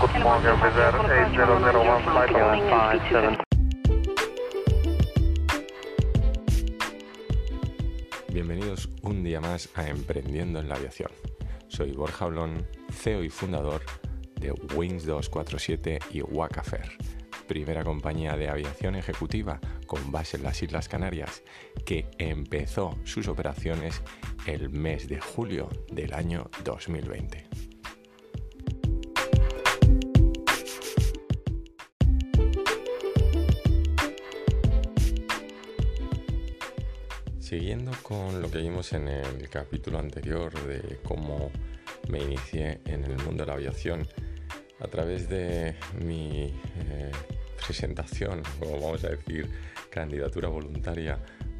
Morgan, Vizer 8001 flight level 57. Bienvenidos un día más a Emprendiendo en la Aviación. Soy Borja Blon, CEO y fundador de Wings 247 y Wacafer, primera compañía de aviación ejecutiva con base en las Islas Canarias, que empezó sus operaciones el mes de julio del año 2020. Siguiendo con lo que vimos en el capítulo anterior de cómo me inicié en el mundo de la aviación a través de mi eh, presentación, o vamos a decir, candidatura voluntaria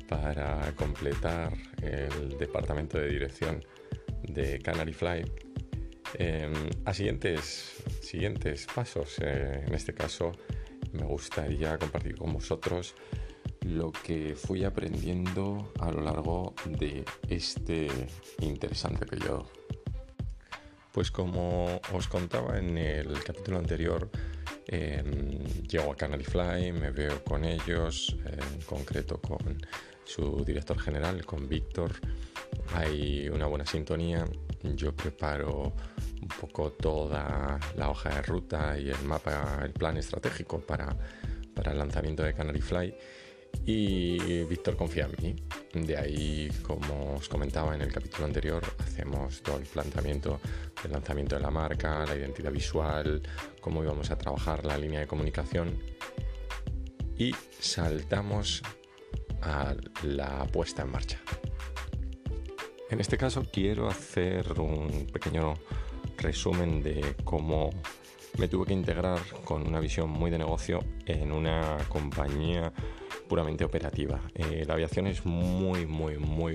para completar el departamento de dirección de Canary Fly. Em, a siguientes, siguientes pasos, eh, en este caso, me gustaría compartir con vosotros lo que fui aprendiendo a lo largo de este interesante periodo. Pues como os contaba en el capítulo anterior, em, llego a Canary Fly, me veo con ellos, en concreto con su director general, con Víctor. Hay una buena sintonía. Yo preparo un poco toda la hoja de ruta y el mapa, el plan estratégico para, para el lanzamiento de Canary Fly y Víctor confía en mí. De ahí, como os comentaba en el capítulo anterior, hacemos todo el planteamiento del lanzamiento de la marca, la identidad visual, cómo íbamos a trabajar la línea de comunicación y saltamos a la puesta en marcha. En este caso quiero hacer un pequeño resumen de cómo me tuve que integrar con una visión muy de negocio en una compañía puramente operativa. Eh, la aviación es muy, muy, muy,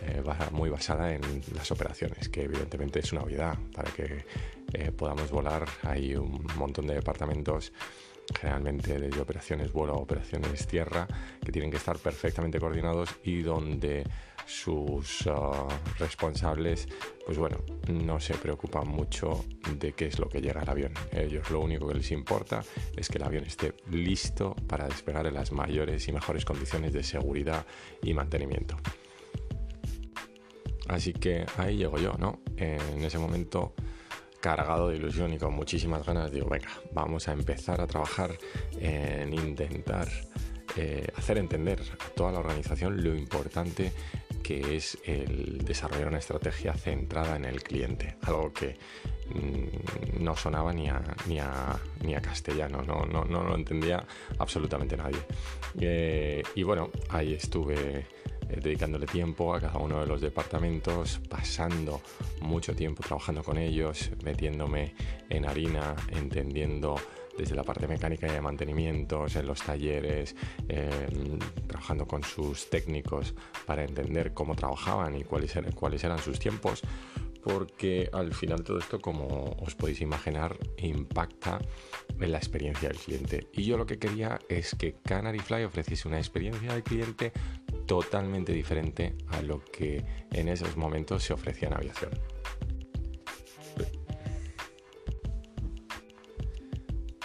eh, muy basada en las operaciones, que evidentemente es una obviedad. Para que eh, podamos volar hay un montón de departamentos generalmente desde operaciones vuelo a operaciones tierra, que tienen que estar perfectamente coordinados y donde sus ah, responsables, pues bueno, no se preocupan mucho de qué es lo que llega al avión. Ellos lo único que les importa es que el avión esté listo para despegar en las mayores y mejores condiciones de seguridad y mantenimiento. Así que ahí llego yo, ¿no? En ese momento cargado de ilusión y con muchísimas ganas, digo, venga, vamos a empezar a trabajar en intentar eh, hacer entender a toda la organización lo importante que es el desarrollar una estrategia centrada en el cliente, algo que mm, no sonaba ni a, ni ni a castellano, no, no, no, lo entendía absolutamente nadie. Eh, y bueno, ahí estuve eh, dedicándole tiempo a cada uno de los departamentos, pasando mucho tiempo trabajando con ellos, metiéndome en harina, entendiendo desde la parte mecánica y de mantenimientos, en los talleres, trabajando con sus técnicos para entender cómo trabajaban y cuáles eran, cuáles eran sus tiempos, porque al final todo esto, como os podéis imaginar, impacta en la experiencia del cliente. Y yo lo que quería es que Canary Fly ofreciese una experiencia del cliente totalmente diferente a lo que en esos momentos se ofrecía en aviación.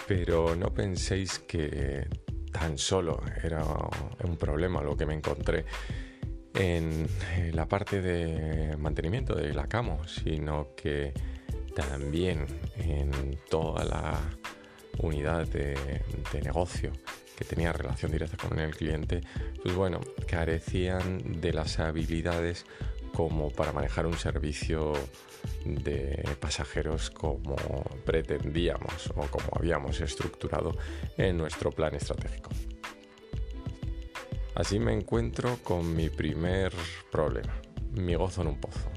Pero no penséis que tan solo era un problema lo que me encontré en la parte de mantenimiento de la camo, sino que también en toda la unidad de, negocio que tenía relación directa con el cliente, pues bueno, carecían de las habilidades como para manejar un servicio de pasajeros como pretendíamos o como habíamos estructurado en nuestro plan estratégico. Así me encuentro con mi primer problema, mi gozo en un pozo.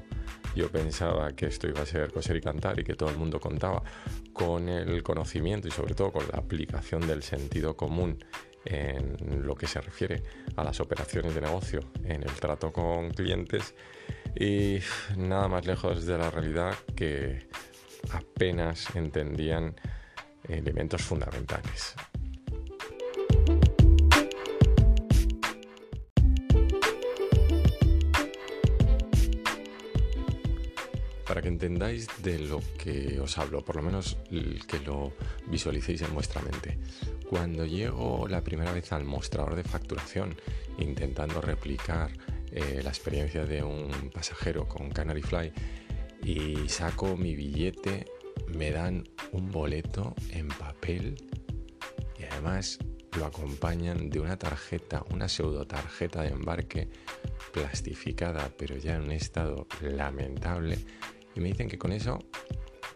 Yo pensaba que esto iba a ser coser y cantar y que todo el mundo contaba con el conocimiento y sobre todo con la aplicación del sentido común en lo que se refiere a las operaciones de negocio, en el trato con clientes y nada más lejos de la realidad que apenas entendían elementos fundamentales. Para que entendáis de lo que os hablo, por lo menos que lo visualicéis en vuestra mente. Cuando llego la primera vez al mostrador de facturación, intentando replicar eh, la experiencia de un pasajero con Canary Fly, y saco mi billete, me dan un boleto en papel y además lo acompañan de una tarjeta, una pseudo tarjeta de embarque plastificada, pero ya en un estado lamentable, y me dicen que con eso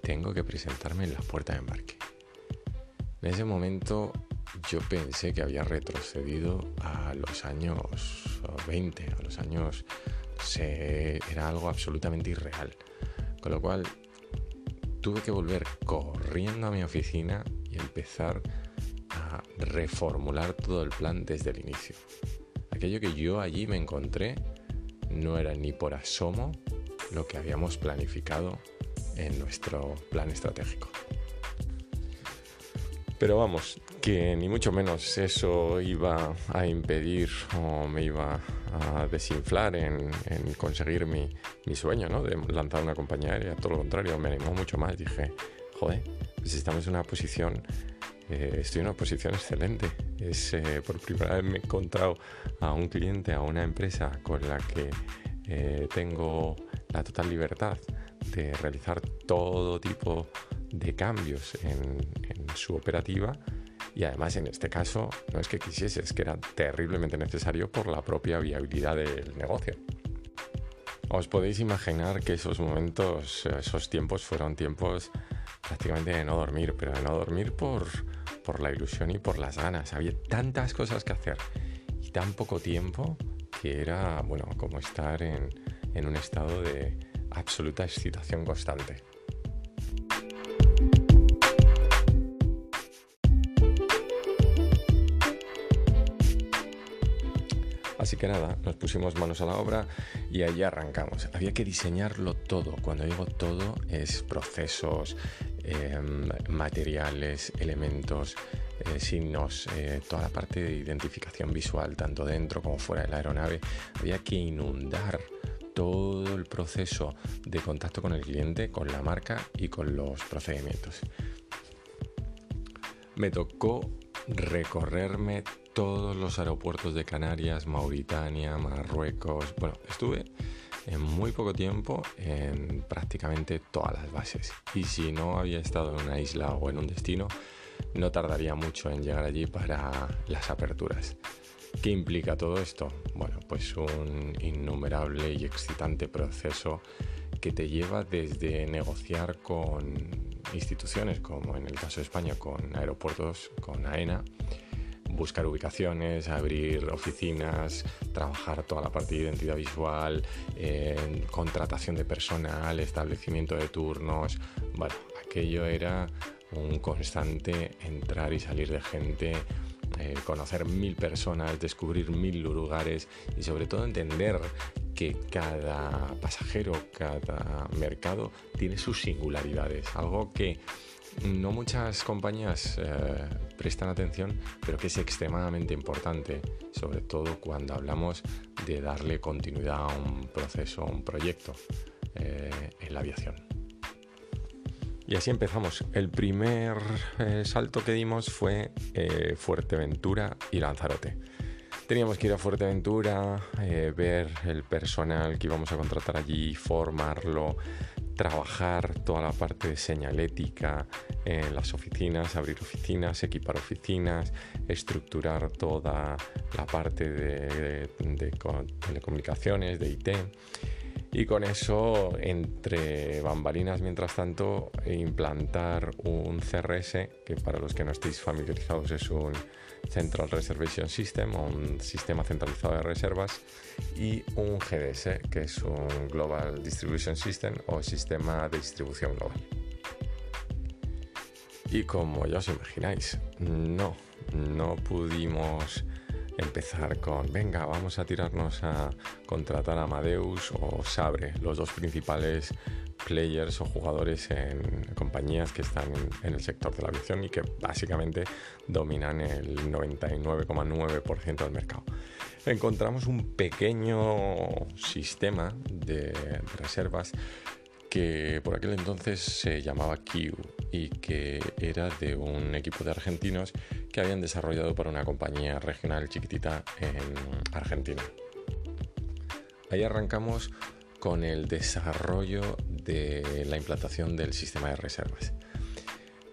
tengo que presentarme en la puerta de embarque. En ese momento yo pensé que había retrocedido a los años 20, a los años... era algo absolutamente irreal. Con lo cual tuve que volver corriendo a mi oficina y empezar a reformular todo el plan desde el inicio. Aquello que yo allí me encontré no era ni por asomo lo que habíamos planificado en nuestro plan estratégico. Pero vamos, que ni mucho menos eso iba a impedir o me iba a desinflar en, conseguir mi, sueño, ¿no? De lanzar una compañía aérea. Todo lo contrario, me animó mucho más. Dije, joder, pues estamos en una posición, eh, estoy en una posición excelente. Es, eh, por primera vez me he encontrado a un cliente, a una empresa con la que eh, tengo la total libertad de realizar todo tipo de cambios en, su operativa y además en este caso no es que quisiese, es que era terriblemente necesario por la propia viabilidad del negocio. Os podéis imaginar que esos momentos, esos tiempos fueron tiempos prácticamente de no dormir, pero de no dormir por, por la ilusión y por las ganas. Había tantas cosas que hacer y tan poco tiempo que era, bueno, como estar en, en un estado de absoluta excitación constante. Así que nada, nos pusimos manos a la obra y allí arrancamos. Había que diseñarlo todo. Cuando digo todo es procesos, em, materiales, elementos, eh, signos, eh, toda la parte de identificación visual, tanto dentro como fuera de la aeronave. Había que inundar todo el proceso de contacto con el cliente, con la marca y con los procedimientos. Me tocó recorrerme todos los aeropuertos de Canarias, Mauritania, Marruecos. Bueno, estuve en muy poco tiempo en prácticamente todas las bases. Y si no había estado en una isla o en un destino, no tardaría mucho en llegar allí para las aperturas. ¿Qué implica todo esto? Bueno, pues un innumerable y excitante proceso que te lleva desde negociar con instituciones, como en el caso de España con aeropuertos, con AENA, buscar ubicaciones, abrir oficinas, trabajar toda la parte de identidad visual, contratación de personal, establecimiento de turnos. Bueno, aquello era un constante entrar y salir de gente, eh, conocer mil personas, descubrir mil lugares y sobre todo entender que cada pasajero, cada mercado tiene sus singularidades, algo que no muchas compañías eh, prestan atención, pero que es extremadamente importante, sobre todo cuando hablamos de darle continuidad a un proceso, a un proyecto eh, en la aviación. Y así empezamos. El primer eh, salto que dimos fue Fuerteventura y Lanzarote. Teníamos que ir a Fuerteventura, ver el personal que íbamos a contratar allí, formarlo, trabajar toda la parte de señalética en las oficinas, abrir oficinas, equipar oficinas, estructurar toda la parte de, telecomunicaciones, de IT. Y con eso, entre bambalinas, mientras tanto, implantar un CRS, que para los que no estéis familiarizados es un Central Reservation System un sistema centralizado de reservas y un GDS que es un Global Distribution System o sistema de distribución global. Y como ya os imagináis, no, no pudimos empezar con, venga, vamos a tirarnos a contratar a Amadeus o Sabre, los dos principales players o jugadores en compañías que están en el sector de la aviación y que básicamente dominan el 99,9% del mercado. Encontramos un pequeño sistema de reservas que por aquel entonces se llamaba Q y que era de un equipo de argentinos que habían desarrollado para una compañía regional chiquitita en Argentina. Ahí arrancamos con el desarrollo de la implantación del sistema de reservas.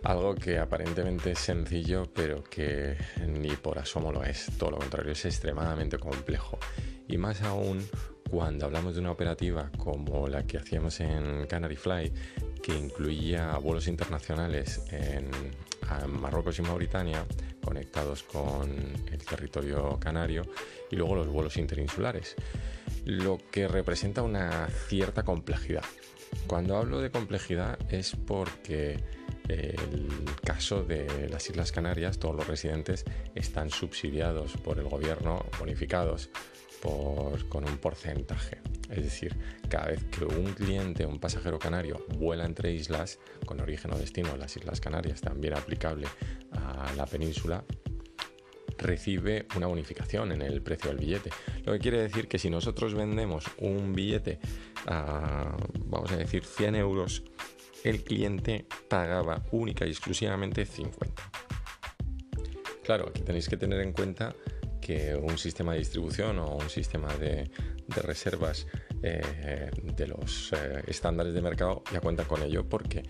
Algo que aparentemente es sencillo, pero que ni por asomo lo es. Todo lo contrario, es extremadamente complejo. Y más aún cuando hablamos de una operativa como la que hacíamos en Canary Fly, que incluía vuelos internacionales en, Marruecos y Mauritania, conectados con el territorio canario, y luego los vuelos interinsulares, lo que representa una cierta complejidad. Cuando hablo de complejidad es porque el caso de las Islas Canarias, todos los residentes están subsidiados por el gobierno, bonificados con un porcentaje. Es decir, cada vez que un cliente, un pasajero canario, vuela entre islas, con origen o destino las Islas Canarias, también aplicable a la península, recibe una bonificación en el precio del billete. Lo que quiere decir que si nosotros vendemos un billete a, vamos a decir, 100 euros, el cliente pagaba única y exclusivamente 50. Claro, aquí tenéis que tener en cuenta que un sistema de distribución o un sistema de, reservas eh, de los eh, estándares de mercado ya cuenta con ello porque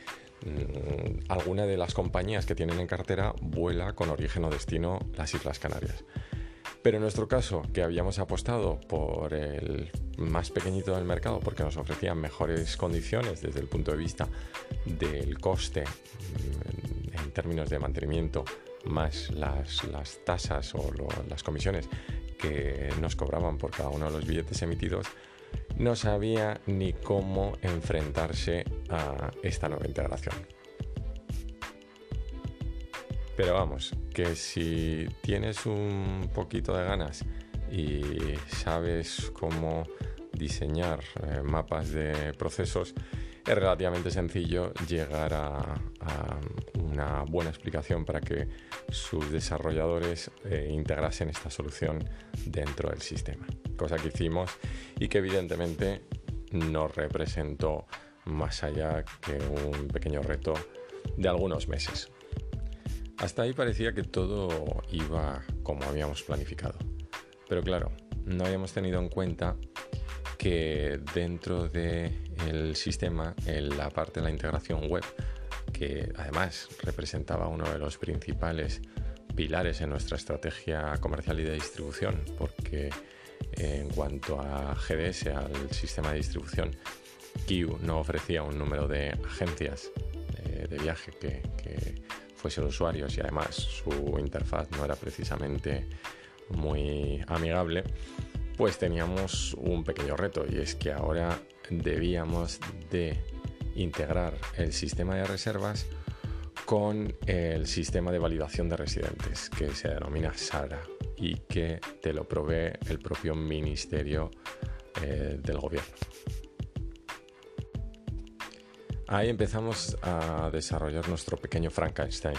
mm, alguna de las compañías que tienen en cartera vuela con origen o destino las Islas Canarias. Pero en nuestro caso, que habíamos apostado por el más pequeñito del mercado porque nos ofrecían mejores condiciones desde el punto de vista del coste mm, en términos de mantenimiento más las, tasas o las comisiones que nos cobraban por cada uno de los billetes emitidos, no sabía ni cómo enfrentarse a esta nueva integración. Pero vamos, que si tienes un poquito de ganas y sabes cómo diseñar eh, mapas de procesos, es relativamente sencillo llegar a, una buena explicación para que sus desarrolladores eh, integrasen esta solución dentro del sistema. Cosa que hicimos y que evidentemente nos representó más allá que un pequeño reto de algunos meses. Hasta ahí parecía que todo iba como habíamos planificado. Pero claro, no habíamos tenido en cuenta que dentro del sistema, en la parte de la integración web, que además representaba uno de los principales pilares en nuestra estrategia comercial y de distribución, porque en cuanto a GDS, al sistema de distribución, Q no ofrecía un número de agencias eh, de viaje que fuesen usuarios y además su interfaz no era precisamente muy amigable pues teníamos un pequeño reto y es que ahora debíamos de integrar el sistema de reservas con el sistema de validación de residentes que se denomina SARA y que te lo provee el propio Ministerio eh, del Gobierno. Ahí empezamos a desarrollar nuestro pequeño Frankenstein.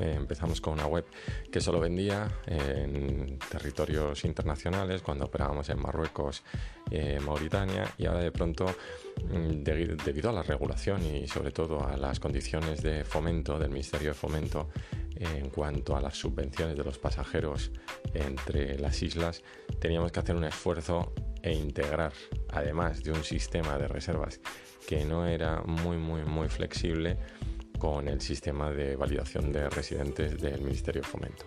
Eh, empezamos con una web que solo vendía en territorios internacionales cuando operábamos en Marruecos, eh, Mauritania y ahora de pronto, mm, debido a la regulación y sobre todo a las condiciones de fomento del Ministerio de Fomento en cuanto a las subvenciones de los pasajeros entre las islas, teníamos que hacer un esfuerzo e integrar, además de un sistema de reservas que no era muy, muy, muy flexible con el sistema de validación de residentes del Ministerio de Fomento.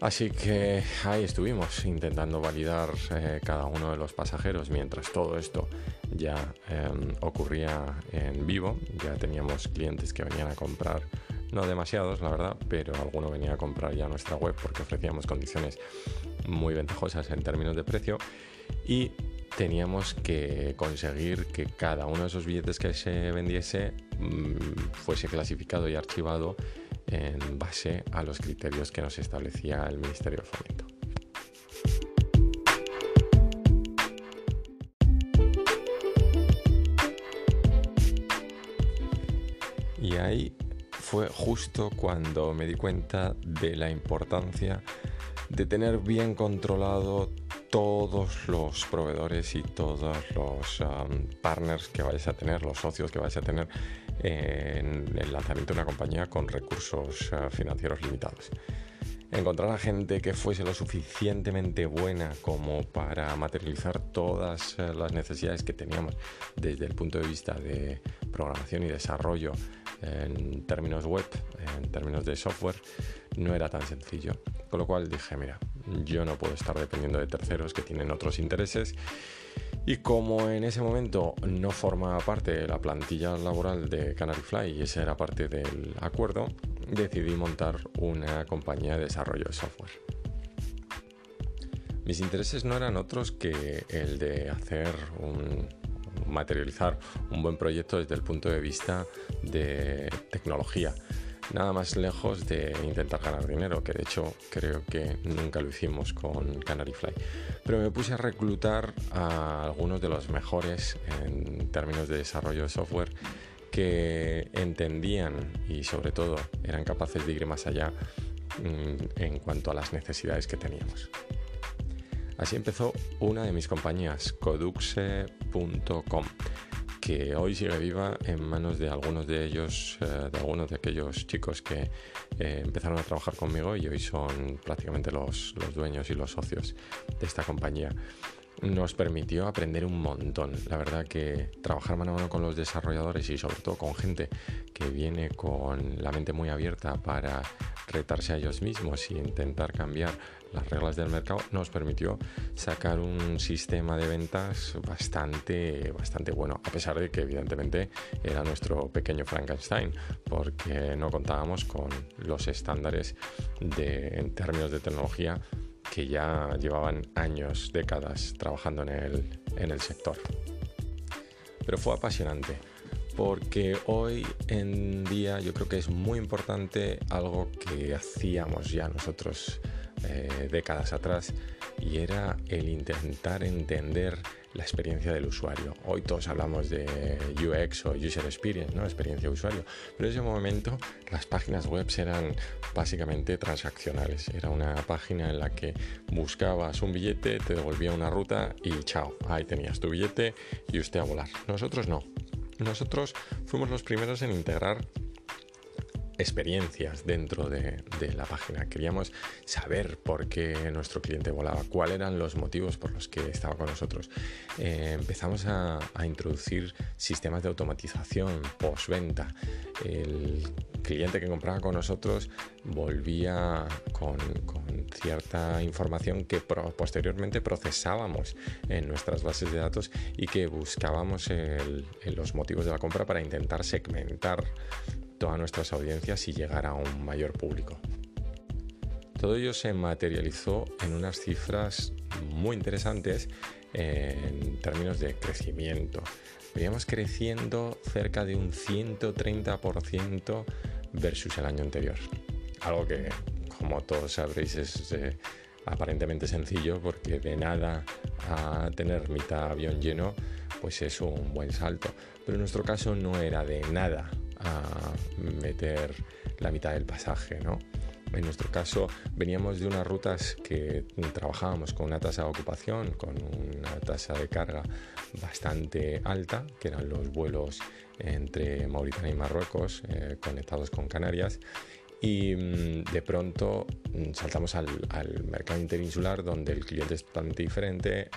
Así que ahí estuvimos intentando validar eh, cada uno de los pasajeros mientras todo esto ya em, ocurría en vivo. Ya teníamos clientes que venían a comprar, no demasiados la verdad, pero alguno venía a comprar ya nuestra web porque ofrecíamos condiciones muy ventajosas en términos de precio. Y teníamos que conseguir que cada uno de esos billetes que se vendiese mm, fuese clasificado y archivado en base a los criterios que nos establecía el Ministerio de Fomento. Y ahí fue justo cuando me di cuenta de la importancia de tener bien controlado todos los proveedores y todos los um, partners que vais a tener, los socios que vais a tener en el lanzamiento de una compañía con recursos uh, financieros limitados. Encontrar a gente que fuese lo suficientemente buena como para materializar todas uh, las necesidades que teníamos desde el punto de vista de programación y desarrollo en términos web, en términos de software, no era tan sencillo. Con lo cual dije, mira, yo no puedo estar dependiendo de terceros que tienen otros intereses. Y como en ese momento no formaba parte de la plantilla laboral de Canary Fly y esa era parte del acuerdo, decidí montar una compañía de desarrollo de software. Mis intereses no eran otros que el de hacer un, materializar un buen proyecto desde el punto de vista de tecnología nada más lejos de intentar ganar dinero, que de hecho creo que nunca lo hicimos con Canary Fly. Pero me puse a reclutar a algunos de los mejores en términos de desarrollo de software que entendían y sobre todo eran capaces de ir más allá mm, en cuanto a las necesidades que teníamos. Así empezó una de mis compañías, coduxe.com que hoy sigue viva en manos de algunos de ellos, eh, de algunos de aquellos chicos que eh, empezaron a trabajar conmigo y hoy son prácticamente los, los dueños y los socios de esta compañía nos permitió aprender un montón. La verdad que trabajar mano a mano con los desarrolladores y sobre todo con gente que viene con la mente muy abierta para retarse a ellos mismos y intentar cambiar las reglas del mercado nos permitió sacar un sistema de ventas bastante, bastante bueno, a pesar de que evidentemente era nuestro pequeño Frankenstein, porque no contábamos con los estándares en términos de tecnología que ya llevaban años, décadas trabajando en el, en el sector. Pero fue apasionante porque hoy en día yo creo que es muy importante algo que hacíamos ya nosotros eh, décadas atrás y era el intentar entender la experiencia del usuario. Hoy todos hablamos de UX o User Experience, ¿no? experiencia de usuario, pero en ese momento las páginas web eran básicamente transaccionales. Era una página en la que buscabas un billete, te devolvía una ruta y chao, ahí tenías tu billete y usted a volar. Nosotros no. Nosotros fuimos los primeros en integrar experiencias dentro de, la página. Queríamos saber por qué nuestro cliente volaba, cuáles eran los motivos por los que estaba con nosotros. Eh, empezamos a, introducir sistemas de automatización postventa. El cliente que compraba con nosotros volvía con, cierta información que posteriormente procesábamos en nuestras bases de datos y que buscábamos los motivos de la compra para intentar segmentar a nuestras audiencias y llegar a un mayor público. Todo ello se materializó en unas cifras muy interesantes en términos de crecimiento. Veníamos creciendo cerca de un 130% versus el año anterior. Algo que, como todos sabréis, es eh, aparentemente sencillo porque de nada a tener mitad avión lleno, pues es un buen salto. Pero en nuestro caso no era de nada a meter la mitad del pasaje, ¿no? En nuestro caso veníamos de unas rutas que trabajábamos con una tasa de ocupación, con una tasa de carga bastante alta, que eran los vuelos entre Mauritania y Marruecos eh, conectados con Canarias, y mm, de pronto mm, saltamos al, mercado interinsular donde el cliente es totalmente diferente,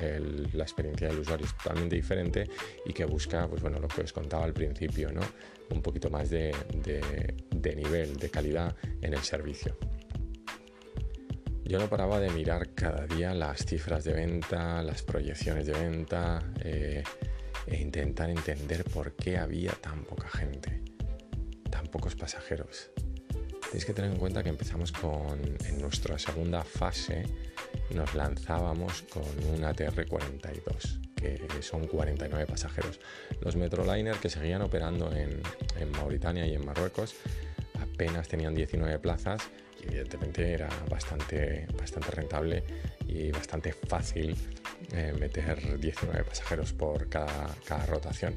la experiencia del usuario es totalmente diferente y que busca, pues bueno, lo que os contaba al principio, ¿no? Un poquito más de, nivel, de calidad en el servicio. Yo no paraba de mirar cada día las cifras de venta, las proyecciones de venta eh, e intentar entender por qué había tan poca gente, tan pocos pasajeros. Tenéis que tener en cuenta que empezamos con, en nuestra segunda fase, nos lanzábamos con un ATR-42, que son 49 pasajeros. Los Metroliner que seguían operando en, Mauritania y en Marruecos apenas tenían 19 plazas y evidentemente era bastante, bastante rentable y bastante fácil eh, meter 19 pasajeros por cada, cada rotación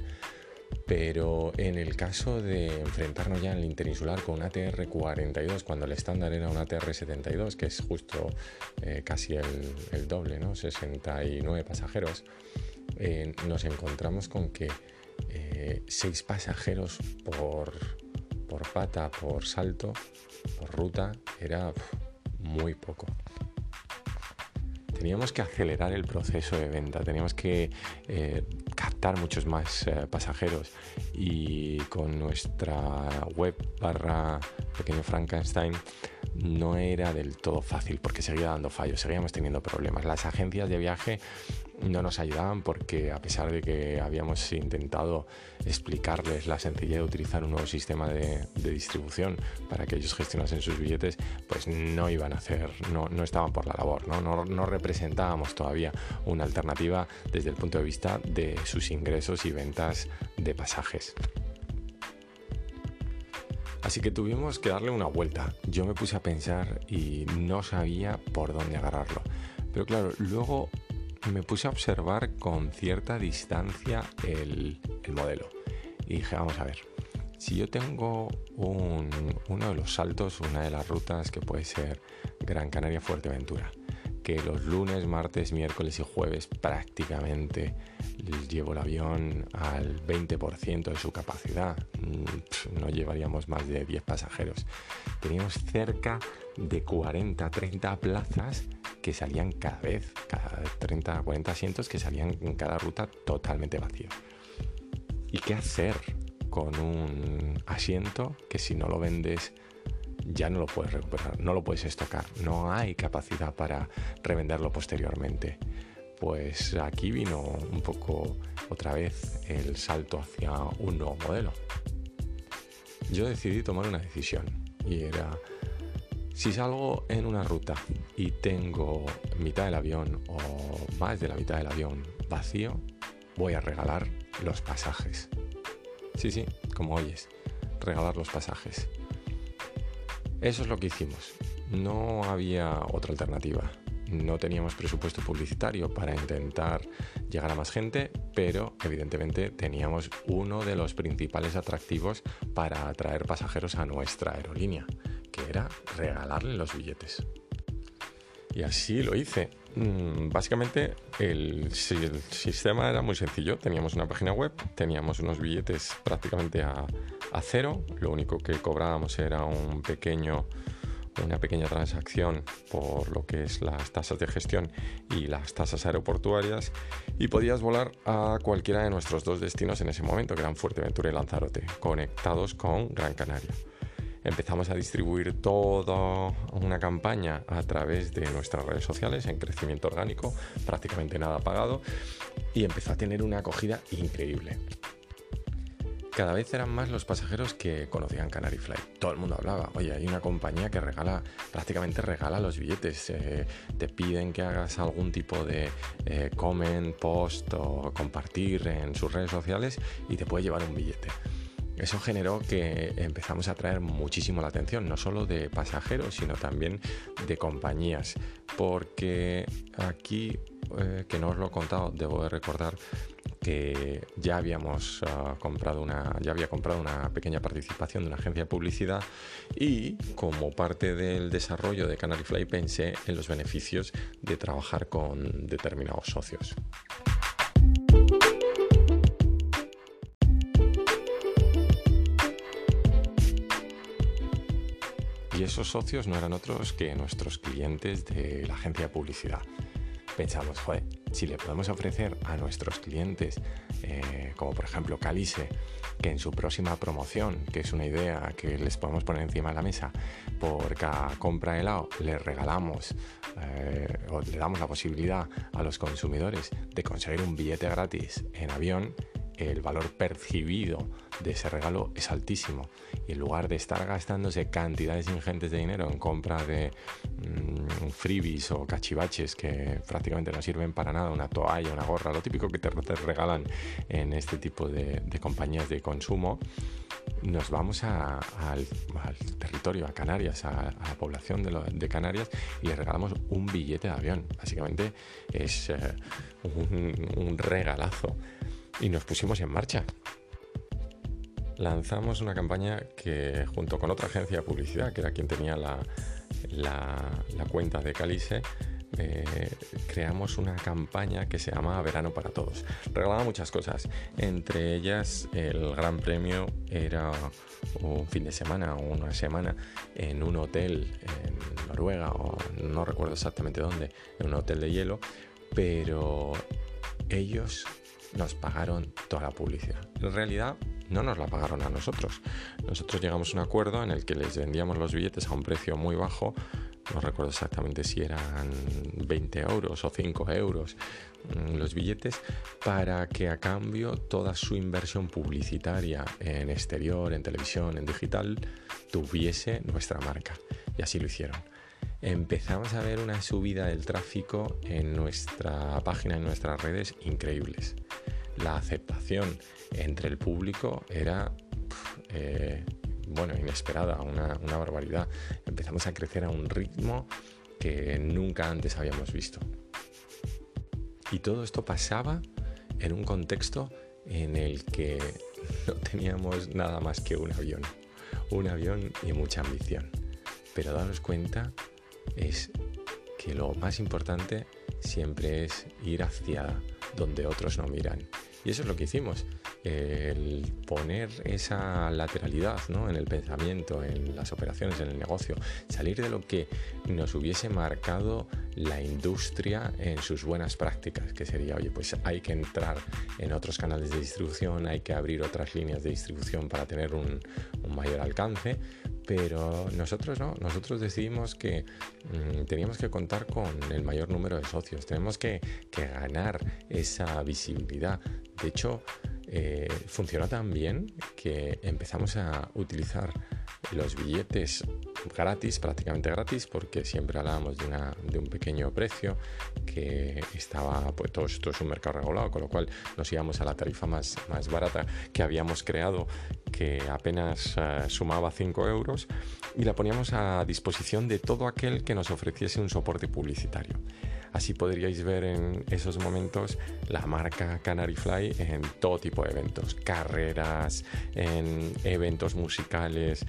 Pero en el caso de enfrentarnos ya en el interinsular con un ATR-42, cuando el estándar era un ATR-72, que es justo eh, casi el, doble, ¿no? 69 pasajeros, eh, nos encontramos con que 6 pasajeros por, por pata, por salto, por ruta, era muy poco teníamos que acelerar el proceso de venta, teníamos que eh, captar muchos más eh, pasajeros y con nuestra web barra pequeño Frankenstein no era del todo fácil porque seguía dando fallos, seguíamos teniendo problemas. Las agencias de viaje no nos ayudaban porque a pesar de que habíamos intentado explicarles la sencillez de utilizar un nuevo sistema de, distribución para que ellos gestionasen sus billetes, pues no iban a hacer, no, no estaban por la labor, ¿no? No, no representábamos todavía una alternativa desde el punto de vista de sus ingresos y ventas de pasajes. Así que tuvimos que darle una vuelta. Yo me puse a pensar y no sabía por dónde agarrarlo. Pero claro, luego me puse a observar con cierta distancia el, modelo. Y dije, vamos a ver, si yo tengo uno de los saltos, una de las rutas que puede ser Gran Canaria Fuerteventura, que los lunes, martes, miércoles y jueves prácticamente llevo el avión al 20% de su capacidad. Mm, no llevaríamos más de 10 pasajeros. Teníamos cerca de 40, 30 plazas que salían cada vez, cada 30, 40 asientos que salían en cada ruta totalmente vacío. ¿Y qué hacer con un asiento que si no lo vendes ya no lo puedes recuperar, no lo puedes estocar, no hay capacidad para revenderlo posteriormente? Pues aquí vino un poco otra vez el salto hacia un nuevo modelo. Yo decidí tomar una decisión y era si salgo en una ruta y tengo mitad del avión o más de la mitad del avión vacío, voy a regalar los pasajes. Sí, sí, como oyes, regalar los pasajes. Eso es lo que hicimos. No había otra alternativa. No teníamos presupuesto publicitario para intentar llegar a más gente, pero evidentemente teníamos uno de los principales atractivos para atraer pasajeros a nuestra aerolínea que era regalarle los billetes. Y así lo hice. Mm, básicamente el, sistema era muy sencillo. Teníamos una página web, teníamos unos billetes prácticamente a, cero. Lo único que cobrábamos era un pequeño, una pequeña transacción por lo que es las tasas de gestión y las tasas aeroportuarias. Y podías volar a cualquiera de nuestros dos destinos en ese momento, que eran Fuerteventura y Lanzarote, conectados con Gran Canaria empezamos a distribuir toda una campaña a través de nuestras redes sociales en crecimiento orgánico, prácticamente nada pagado, y empezó a tener una acogida increíble. Cada vez eran más los pasajeros que conocían Canary Fly. Todo el mundo hablaba, oye, hay una compañía que regala, prácticamente regala los billetes. Eh, te piden que hagas algún tipo de eh, comment, post o compartir en sus redes sociales y te puede llevar un billete. Eso generó que empezamos a atraer muchísimo la atención, no solo de pasajeros, sino también de compañías, porque aquí, eh, que no os lo he contado, debo de recordar que ya habíamos ah, comprado una ya había comprado una pequeña participación de una agencia de publicidad y como parte del desarrollo de Canary Fly pensé en los beneficios de trabajar con determinados socios. Y esos socios no eran otros que nuestros clientes de la agencia de publicidad. Pensamos, joder, si le podemos ofrecer a nuestros clientes, eh, como por ejemplo Calice, que en su próxima promoción, que es una idea que les podemos poner encima de la mesa, por cada compra de helado le regalamos eh, o le damos la posibilidad a los consumidores de conseguir un billete gratis en avión, el valor percibido de ese regalo es altísimo. Y en lugar de estar gastándose cantidades ingentes de dinero en compra de mm, freebies o cachivaches que prácticamente no sirven para nada, una toalla, una gorra, lo típico que te, regalan en este tipo de, compañías de consumo, nos vamos al, territorio, a Canarias, a, la población de, Canarias y le regalamos un billete de avión. Básicamente es eh, un regalazo y nos pusimos en marcha. lanzamos una campaña que junto con otra agencia de publicidad, que era quien tenía la, la, cuenta de Calice, eh, creamos una campaña que se llama Verano para Todos. Regalaba muchas cosas, entre ellas el gran premio era un fin de semana o una semana en un hotel en Noruega o no recuerdo exactamente dónde, en un hotel de hielo, pero ellos nos pagaron toda la publicidad. En realidad no nos la pagaron a nosotros. Nosotros llegamos a un acuerdo en el que les vendíamos los billetes a un precio muy bajo. No recuerdo exactamente si eran 20 euros o 5 euros mm, los billetes para que a cambio toda su inversión publicitaria en exterior, en televisión, en digital, tuviese nuestra marca. Y así lo hicieron empezamos a ver una subida del tráfico en nuestra página, en nuestras redes increíbles. La aceptación entre el público era, eh, bueno, inesperada, una, una barbaridad. Empezamos a crecer a un ritmo que nunca antes habíamos visto. Y todo esto pasaba en un contexto en el que no teníamos nada más que un avión. Un avión y mucha ambición. Pero daros cuenta es que lo más importante siempre es ir hacia donde otros no miran. Y eso es lo que hicimos, el poner esa lateralidad ¿no? en el pensamiento, en las operaciones, en el negocio, salir de lo que nos hubiese marcado la industria en sus buenas prácticas, que sería, oye, pues hay que entrar en otros canales de distribución, hay que abrir otras líneas de distribución para tener un, mayor alcance, pero nosotros no, nosotros decidimos que mm, teníamos que contar con el mayor número de socios, tenemos que, ganar esa visibilidad. De hecho, eh, funcionó tan bien que empezamos a utilizar los billetes gratis, prácticamente gratis, porque siempre hablábamos de, un pequeño precio que estaba, pues todo esto es un mercado regulado, con lo cual nos íbamos a la tarifa más, más barata que habíamos creado, que apenas uh, sumaba 5 euros, y la poníamos a disposición de todo aquel que nos ofreciese un soporte publicitario. Así podríais ver en esos momentos la marca Canary Fly en todo tipo de eventos, carreras, en eventos musicales,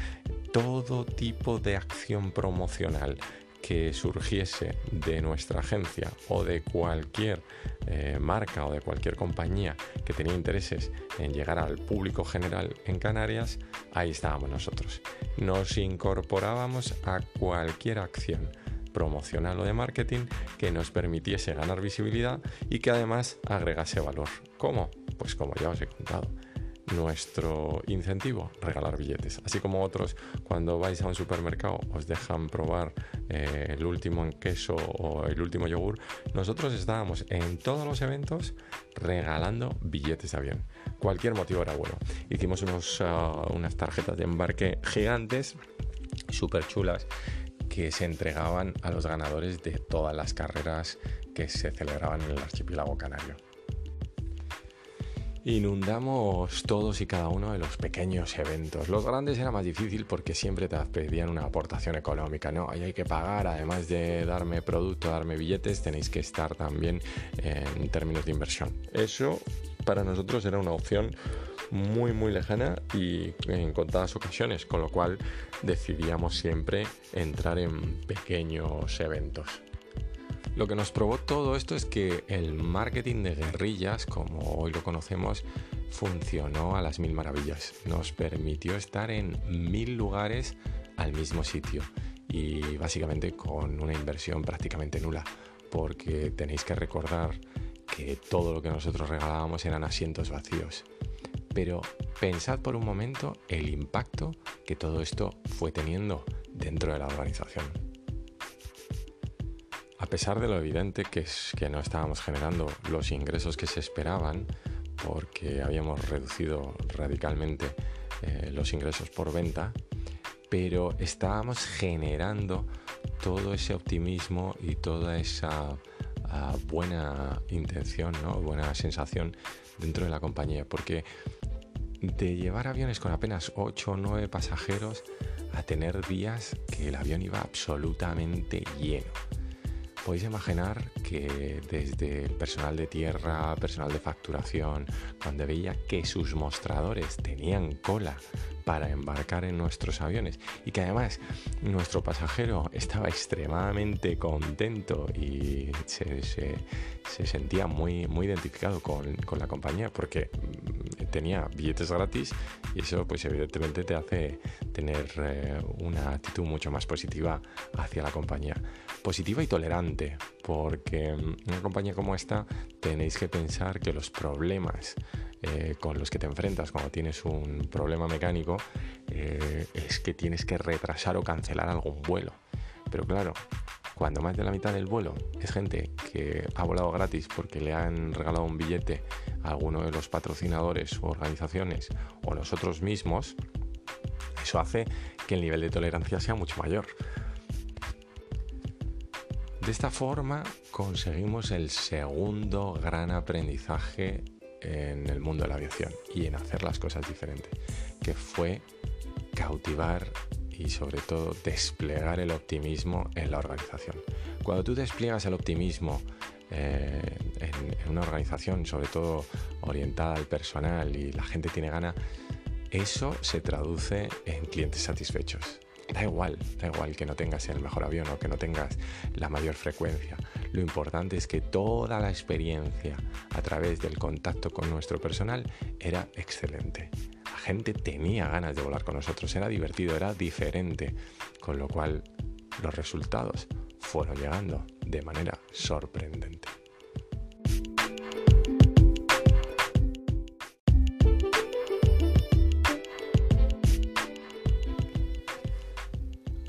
todo tipo de acción promocional que surgiese de nuestra agencia o de cualquier eh, marca o de cualquier compañía que tenía intereses en llegar al público general en Canarias, ahí estábamos nosotros. Nos incorporábamos a cualquier acción promocional o de marketing que nos permitiese ganar visibilidad y que además agregase valor. ¿Cómo? Pues como ya os he contado nuestro incentivo, regalar billetes. Así como otros, cuando vais a un supermercado, os dejan probar eh, el último en queso o el último yogur. Nosotros estábamos en todos los eventos regalando billetes de avión. Cualquier motivo era bueno. Hicimos unos, ah, unas tarjetas de embarque gigantes, súper chulas que se entregaban a los ganadores de todas las carreras que se celebraban en el archipiélago canario. Inundamos todos y cada uno de los pequeños eventos. Los grandes era más difícil porque siempre te pedían una aportación económica, ¿no? Ahí hay que pagar, además de darme producto, darme billetes, tenéis que estar también en términos de inversión. Eso para nosotros era una opción muy muy lejana y en contadas ocasiones, con lo cual decidíamos siempre entrar en pequeños eventos. Lo que nos probó todo esto es que el marketing de guerrillas, como hoy lo conocemos, funcionó a las mil maravillas. Nos permitió estar en mil lugares al mismo sitio y básicamente con una inversión prácticamente nula, porque tenéis que recordar que todo lo que nosotros regalábamos eran asientos vacíos. Pero pensad por un momento el impacto que todo esto fue teniendo dentro de la organización. A pesar de lo evidente que es que no estábamos generando los ingresos que se esperaban, porque habíamos reducido radicalmente eh, los ingresos por venta, pero estábamos generando todo ese optimismo y toda esa ah, buena intención, ¿no? buena sensación dentro de la compañía, porque de llevar aviones con apenas 8 o 9 pasajeros a tener días que el avión iba absolutamente lleno. Podéis imaginar que desde el personal de tierra, personal de facturación, cuando veía que sus mostradores tenían cola para embarcar en nuestros aviones y que además nuestro pasajero estaba extremadamente contento y se, sentía muy, muy identificado con, con la compañía porque mm, tenía billetes gratis y eso pues evidentemente te hace tener eh, una actitud mucho más positiva hacia la compañía. Positiva y tolerante, porque mm, una compañía como esta tenéis que pensar que los problemas eh, con los que te enfrentas cuando tienes un problema mecánico eh, es que tienes que retrasar o cancelar algún vuelo. Pero claro, cuando más de la mitad del vuelo es gente que ha volado gratis porque le han regalado un billete a alguno de los patrocinadores o organizaciones o nosotros mismos, eso hace que el nivel de tolerancia sea mucho mayor. De esta forma conseguimos el segundo gran aprendizaje en el mundo de la aviación y en hacer las cosas diferentes, que fue cautivar y sobre todo desplegar el optimismo en la organización. Cuando tú despliegas el optimismo eh, en, una organización, sobre todo orientada al personal y la gente tiene gana, eso se traduce en clientes satisfechos. Da igual, da igual que no tengas el mejor avión o que no tengas la mayor frecuencia. Lo importante es que toda la experiencia a través del contacto con nuestro personal era excelente. La gente tenía ganas de volar con nosotros, era divertido, era diferente, con lo cual los resultados fueron llegando de manera sorprendente.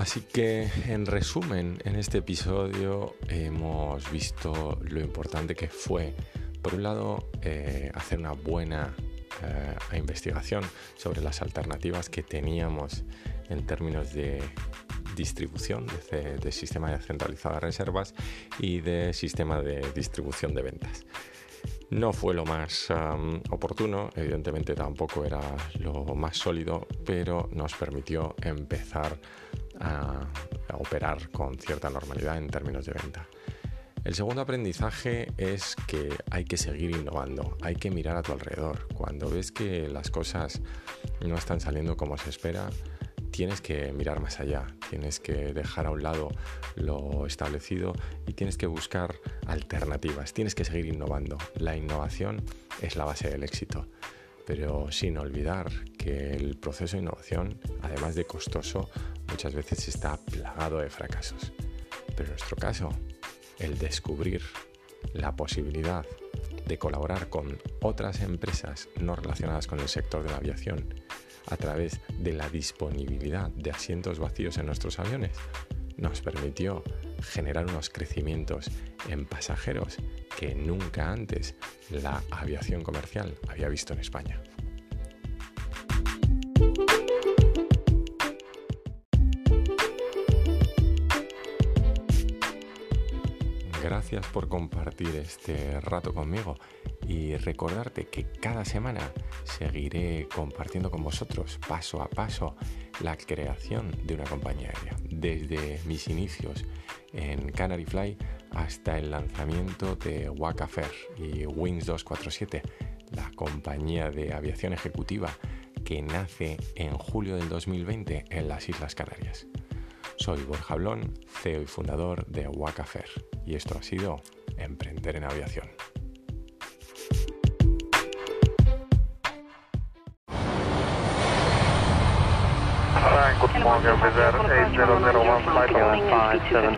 Así que en resumen, en este episodio hemos visto lo importante que fue, por un lado, eh, hacer una buena eh, investigación sobre las alternativas que teníamos en términos de distribución de, sistema centralizado de reservas y de sistema de distribución de ventas. No fue lo más oportuno, evidentemente tampoco era lo más sólido, pero nos permitió empezar a, operar con cierta normalidad en términos de venta. El segundo aprendizaje es que hay que seguir innovando, hay que mirar a tu alrededor. Cuando ves que las cosas no están saliendo como se espera, tienes que mirar más allá, tienes que dejar a un lado lo establecido y tienes que buscar alternativas, tienes que seguir innovando. La innovación es la base del éxito pero sin olvidar que el proceso de innovación, además de costoso, muchas veces está plagado de fracasos. Pero en nuestro caso, el descubrir la posibilidad de colaborar con otras empresas no relacionadas con el sector de la aviación a través de la disponibilidad de asientos vacíos en nuestros aviones nos permitió generar unos crecimientos en pasajeros que nunca antes la aviación comercial había visto en España. Gracias por compartir este rato conmigo y recordarte que cada semana seguiré compartiendo con vosotros paso a paso la creación de una compañía aérea, desde mis inicios en Canary Fly hasta el lanzamiento de Waka y Wings 247, la compañía de aviación ejecutiva que nace en julio del 2020 en las Islas Canarias. Soy Borja Blón, CEO y fundador de Waka y esto ha sido Emprender en Aviación. Good morning, Visit 8001 flight 5